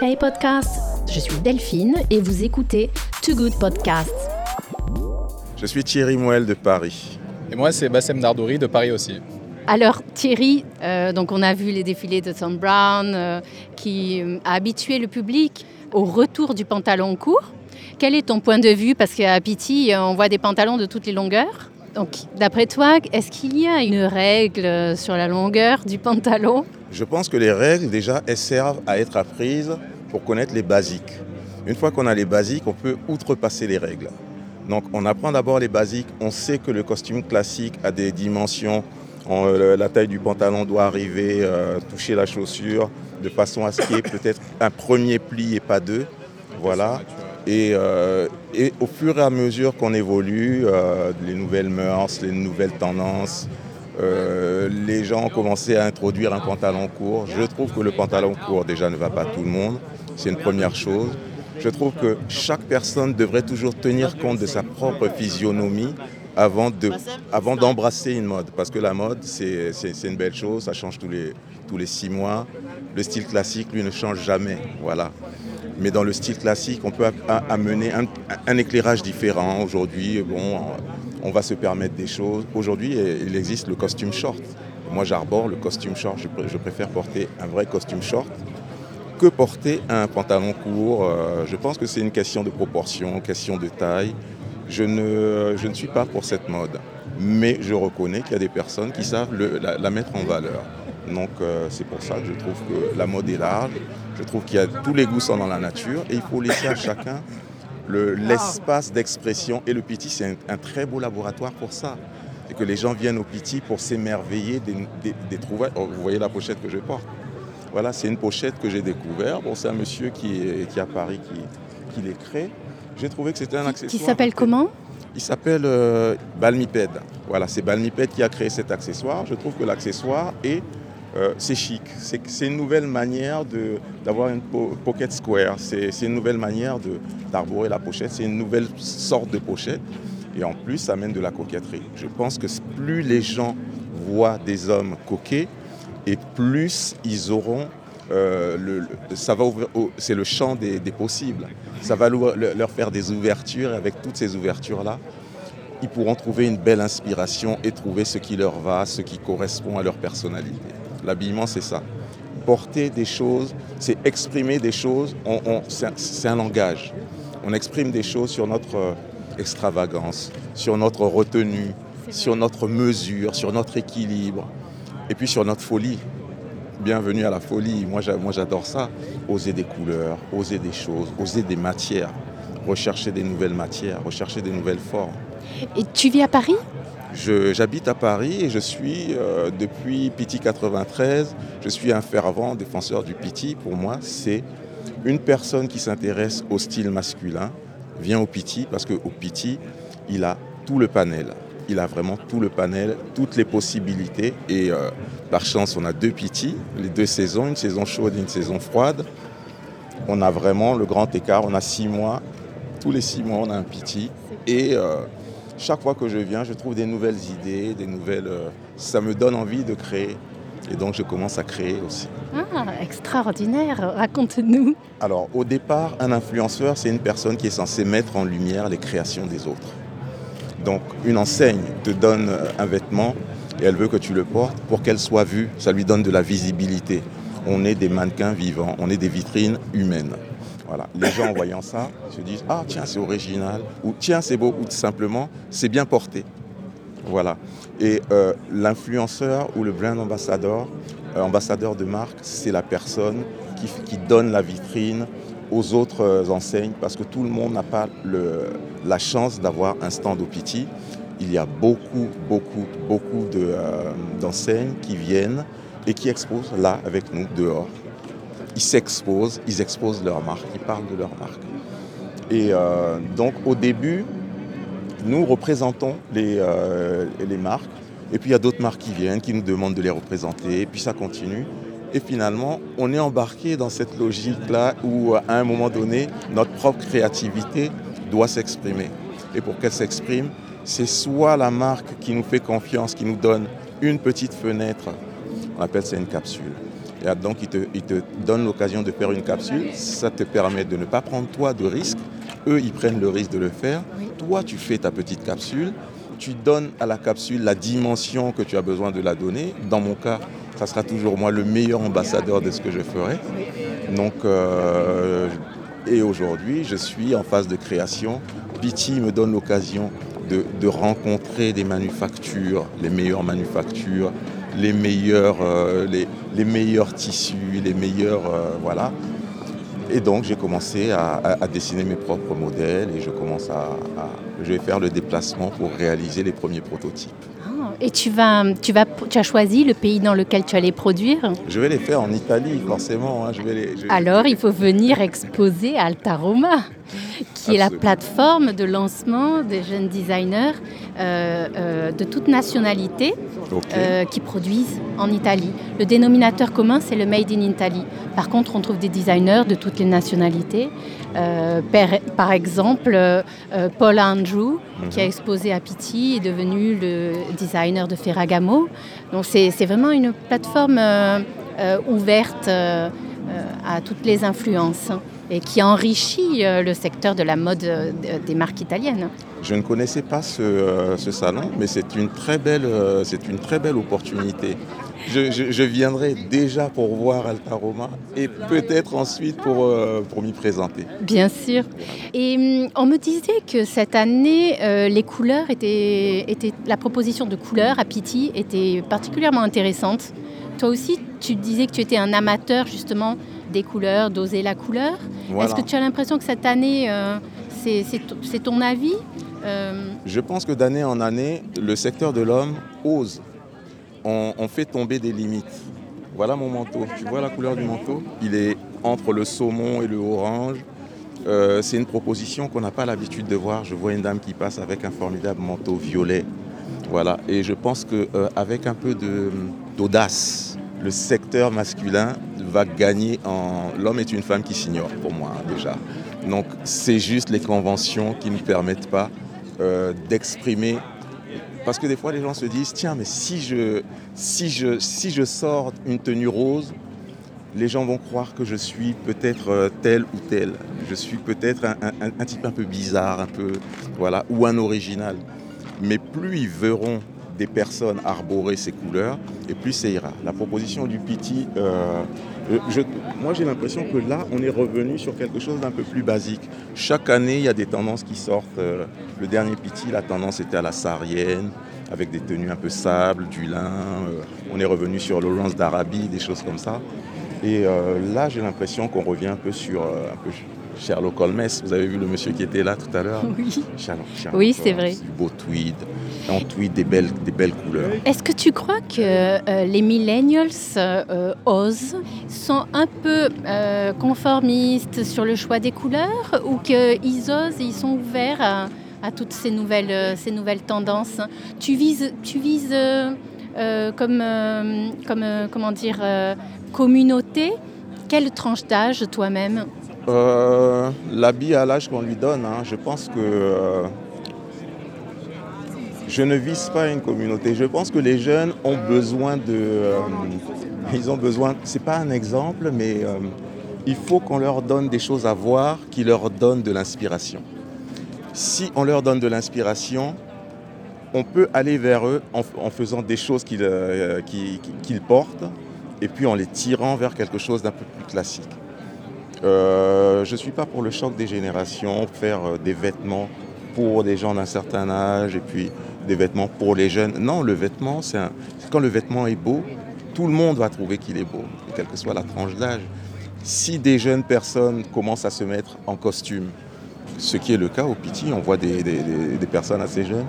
Hey podcast, je suis Delphine et vous écoutez Too Good Podcast. Je suis Thierry Moelle de Paris. Et moi, c'est Bassem Dardouri de Paris aussi. Alors Thierry, euh, donc on a vu les défilés de Tom Brown euh, qui euh, a habitué le public au retour du pantalon court. Quel est ton point de vue? Parce qu'à Pity, on voit des pantalons de toutes les longueurs. Donc d'après toi, est-ce qu'il y a une règle sur la longueur du pantalon? Je pense que les règles, déjà, elles servent à être apprises pour connaître les basiques. Une fois qu'on a les basiques, on peut outrepasser les règles. Donc on apprend d'abord les basiques, on sait que le costume classique a des dimensions, euh, la taille du pantalon doit arriver, euh, toucher la chaussure, de façon à ce qu'il y ait peut-être un premier pli et pas deux. Voilà. Et, euh, et, au fur et à mesure qu'on évolue, les nouvelles mœurs, les nouvelles tendances, les gens ont commencé à introduire un pantalon court. Je trouve que le pantalon court déjà ne va pas à tout le monde. C'est une première chose. Je trouve que chaque personne devrait toujours tenir compte de sa propre physionomie avant, de, avant d'embrasser une mode. Parce que la mode, c'est, c'est, une belle chose, ça change tous les, tous les six mois. Le style classique, lui, ne change jamais. Voilà. Mais dans le style classique, on peut amener un, éclairage différent. Aujourd'hui, bon, on va se permettre des choses. Aujourd'hui, il existe le costume short. Moi, j'arbore le costume short. Je préfère porter un vrai costume short que porter un pantalon court. Euh, je pense que c'est une question de proportion, question de taille. Je ne suis pas pour cette mode. Mais je reconnais qu'il y a des personnes qui savent la, mettre en valeur. Donc euh, c'est pour ça que je trouve que la mode est large. Je trouve qu'il y a tous les goûts sont dans la nature et il faut laisser à chacun l'espace d'expression. Et le Piti, c'est un, très beau laboratoire pour ça. Et que les gens viennent au Piti pour s'émerveiller des, des, trouvailles. Oh, vous voyez la pochette que je porte. Voilà, c'est une pochette que j'ai découverte. Bon, c'est un monsieur qui est, qui à Paris qui, qui les crée. J'ai trouvé que c'était un accessoire. Qui s'appelle comment? Il s'appelle euh, Balmiped. Voilà, c'est Balmiped qui a créé cet accessoire. Je trouve que l'accessoire est euh, c'est chic. C'est une nouvelle manière d'avoir une pocket square. C'est une nouvelle manière d'arborer la pochette. C'est une nouvelle sorte de pochette. Et en plus, ça amène de la coquetterie. Je pense que plus les gens voient des hommes coquets, et plus ils auront euh, le, c'est le champ des, possibles. Ça va leur faire des ouvertures et avec toutes ces ouvertures-là, ils pourront trouver une belle inspiration et trouver ce qui leur va, ce qui correspond à leur personnalité. L'habillement, c'est ça. Porter des choses, c'est exprimer des choses, c'est un, langage. On exprime des choses sur notre euh, extravagance, sur notre retenue, sur notre mesure, sur notre équilibre, et puis sur notre folie. Bienvenue à la folie. Moi, j'adore ça. Oser des couleurs, oser des choses, oser des matières, rechercher des nouvelles matières, rechercher des nouvelles formes. Et tu vis à Paris? J'habite à Paris et je suis, euh, depuis Piti 93, je suis un fervent défenseur du Piti. Pour moi, c'est une personne qui s'intéresse au style masculin, vient au Piti parce qu'au Piti, il a tout le panel il a vraiment tout le panel, toutes les possibilités. Et euh, par chance, on a deux Piti, les deux saisons, une saison chaude et une saison froide. On a vraiment le grand écart, on a six mois. Tous les six mois, on a un Piti. Et euh, chaque fois que je viens, je trouve des nouvelles idées, des nouvelles. Euh, ça me donne envie de créer. Et donc, je commence à créer aussi. Ah, extraordinaire Raconte-nous. Alors, au départ, un influenceur, c'est une personne qui est censée mettre en lumière les créations des autres. Donc une enseigne te donne euh, un vêtement et elle veut que tu le portes pour qu'elle soit vue. Ça lui donne de la visibilité. On est des mannequins vivants, on est des vitrines humaines. Les gens en voyant ça se disent Ah tiens c'est original ou tiens c'est beau ou tout simplement c'est bien porté. Voilà. Et euh, l'influenceur ou le brand ambassadeur, euh, ambassadeur de marque, c'est la personne qui, qui donne la vitrine, aux autres euh, enseignes parce que tout le monde n'a pas la chance d'avoir un stand au Piti. Il y a beaucoup, beaucoup, beaucoup euh, d'enseignes qui viennent et qui exposent là avec nous dehors. Ils s'exposent, ils exposent leur marque, ils parlent de leur marque. Et euh, donc au début, nous représentons les, les marques et puis il y a d'autres marques qui viennent, qui nous demandent de les représenter, et puis ça continue. Et finalement, on est embarqué dans cette logique-là où, à un moment donné, notre propre créativité doit s'exprimer. Et pour qu'elle s'exprime, c'est soit la marque qui nous fait confiance, qui nous donne une petite fenêtre, on appelle ça une capsule. Et donc, ils te, ils te donnent l'occasion de faire une capsule. Ça te permet de ne pas prendre toi de risque. Eux, ils prennent le risque de le faire. Toi, tu fais ta petite capsule. Tu donnes à la capsule la dimension que tu as besoin de la donner. Dans mon cas, ça sera toujours moi le meilleur ambassadeur de ce que je ferai. Donc, euh, et aujourd'hui, je suis en phase de création. Piti me donne l'occasion de, de rencontrer des manufactures, les meilleures manufactures, les meilleurs, euh, les, les meilleurs tissus, les meilleurs... euh, voilà. Et donc j'ai commencé à, à- à dessiner mes propres modèles et je commence à, à- Je vais faire le déplacement pour réaliser les premiers prototypes. Ah, Et tu, vas, tu, vas, tu as choisi le pays dans lequel tu allais produire? Je vais les faire en Italie, forcément. hein. Je vais les, je- Alors, il faut venir exposer à Alta Roma, qui est la plateforme de lancement des jeunes designers de toute nationalité euh, qui produisent en Italie. Le dénominateur commun, c'est le Made in Italy. Par contre, on trouve des designers de toutes les nationalités. Euh, par, exemple, euh, euh, Paul Andrew, qui a exposé à Pitti, est devenu le designer de Ferragamo. Donc, c'est vraiment une plateforme euh, euh, ouverte euh, euh, à toutes les influences et qui enrichit euh, le secteur de la mode euh, des marques italiennes. Je ne connaissais pas ce, euh, ce salon, mais c'est une très belle, une très belle opportunité. Je, je- je viendrai déjà pour voir Alta Roma et peut-être ensuite pour, euh, pour m'y présenter. Bien sûr. Et hum, on me disait que cette année, euh, les couleurs étaient, étaient, la proposition de couleurs à Pitti était particulièrement intéressante. Toi aussi, tu disais que tu étais un amateur justement des couleurs, d'oser la couleur. Voilà. Est-ce que tu as l'impression que cette année, euh, c'est ton avis Euh, Je pense que d'année en année, le secteur de l'homme ose. On, on fait tomber des limites. Voilà mon manteau. Tu vois la couleur du manteau? Il est entre le saumon et le orange. Euh, c'est une proposition qu'on n'a pas l'habitude de voir. Je vois une dame qui passe avec un formidable manteau violet. Voilà. Et je pense qu'avec un peu d'audace, le secteur masculin va gagner en... L'homme est une femme qui s'ignore, pour moi, hein, déjà. Donc, c'est juste les conventions qui ne permettent pas euh, d'exprimer. Parce que des fois, les gens se disent, tiens, mais si je, si je, si je sors une tenue rose, les gens vont croire que je suis peut-être euh, tel ou tel. Je suis peut-être un, un- un type un peu bizarre, un peu, voilà, ou un original. Mais plus ils verront des personnes arborer ces couleurs, et plus ça ira. La proposition du Piti, euh, je- moi j'ai l'impression que là, on est revenu sur quelque chose d'un peu plus basique. Chaque année, il y a des tendances qui sortent. Euh, Le dernier Piti, la tendance était à la saharienne, avec des tenues un peu sable, du lin. Euh, On est revenu sur l'Orange d'Arabie, des choses comme ça. Et euh, là, j'ai l'impression qu'on revient un peu sur euh, un peu Sherlock Holmes. Vous avez vu le monsieur qui était là tout à l'heure? Oui. Sherlock, Sherlock Oui, c'est vrai. Du beau tweed. En tweed, des belles, des belles couleurs. Est-ce que tu crois que euh, les millennials euh, osent, sont un peu euh, conformistes sur le choix des couleurs ou qu'ils osent et ils sont ouverts à, à toutes ces nouvelles, euh, ces nouvelles tendances? Tu vises, tu vises comme, comme comment dire, communauté Quelle tranche d'âge toi-même? Euh, L'habit à l'âge qu'on lui donne, hein, je pense que euh, je ne vise pas une communauté. Je pense que les jeunes ont besoin de. euh, ils ont besoin. C'est pas un exemple, mais euh, il faut qu'on leur donne des choses à voir qui leur donnent de l'inspiration. Si on leur donne de l'inspiration, on peut aller vers eux en, faisant des choses qu'ils portent et puis en les tirant vers quelque chose d'un peu plus classique. Euh, je ne suis pas pour le choc des générations, faire euh, des vêtements pour des gens d'un certain âge et puis des vêtements pour les jeunes. Non, le vêtement, c'est quand le vêtement est beau, tout le monde va trouver qu'il est beau, quelle que soit la tranche d'âge. Si des jeunes personnes commencent à se mettre en costume, ce qui est le cas au Piti, on voit des personnes assez jeunes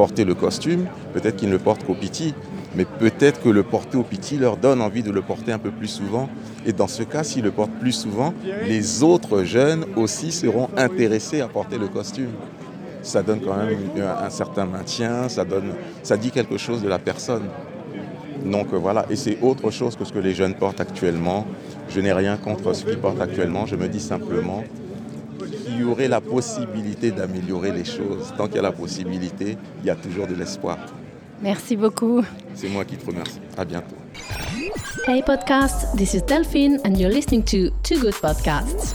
porter le costume, peut-être qu'ils ne le portent qu'au Piti, mais peut-être que le porter au Piti leur donne envie de le porter un peu plus souvent. Et dans ce cas, s'ils le portent plus souvent, les autres jeunes aussi seront intéressés à porter le costume. Ça donne quand même un, un certain maintien, ça, donne, ça dit quelque chose de la personne. Donc euh, voilà, et c'est autre chose que ce que les jeunes portent actuellement. Je n'ai rien contre ce qu'ils portent actuellement, je me dis simplement qu'il y aurait la possibilité d'améliorer les choses. Tant qu'il y a la possibilité, il y a toujours de l'espoir. Merci beaucoup. C'est moi qui te remercie. À bientôt. Hey podcast, this is Delphine and you're listening to Two Good Podcasts.